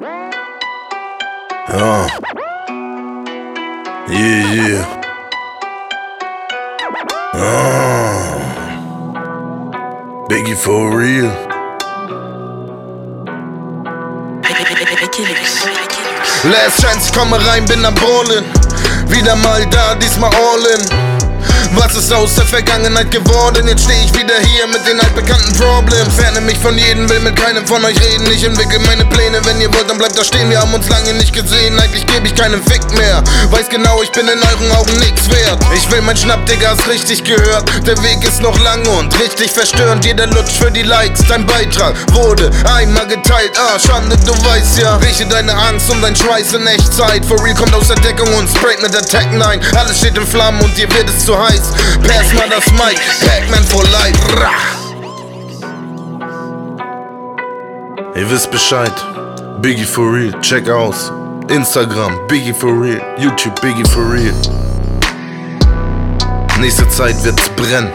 Ja. Yeah, yeah. Ah. Biggie for real. Last Chance, komme rein, bin am Ballen. Wieder mal da, diesmal all in. Was ist aus der Vergangenheit geworden? Jetzt stehe ich wieder hier mit den altbekannten Problems. Ferne mich von jedem, will mit keinem von euch reden. Ich entwickle meine Pläne, wenn ihr wollt, dann bleibt da stehen. Wir haben uns lange nicht gesehen, eigentlich gebe ich keinen Fick mehr. Weiß genau, ich bin in euren Augen nix wert. Ich will mein Schnapp, Digga, hast richtig gehört. Der Weg ist noch lang und richtig verstörend. Jeder Lutsch für die Likes, dein Beitrag wurde einmal geteilt. Ah, Schande, du weißt ja. Rieche deine Angst und dein Schweiß in Echtzeit. For real kommt aus der Deckung und sprayt mit der Tech 9. Alles steht in Flammen und dir wird es zu heiß. Pass mal das Mic, Pac-Man for life. Rah. Ihr wisst Bescheid. Biggie for real, check aus. Instagram, Biggie for real. YouTube, Biggie for real. Nächste Zeit wird's brennen.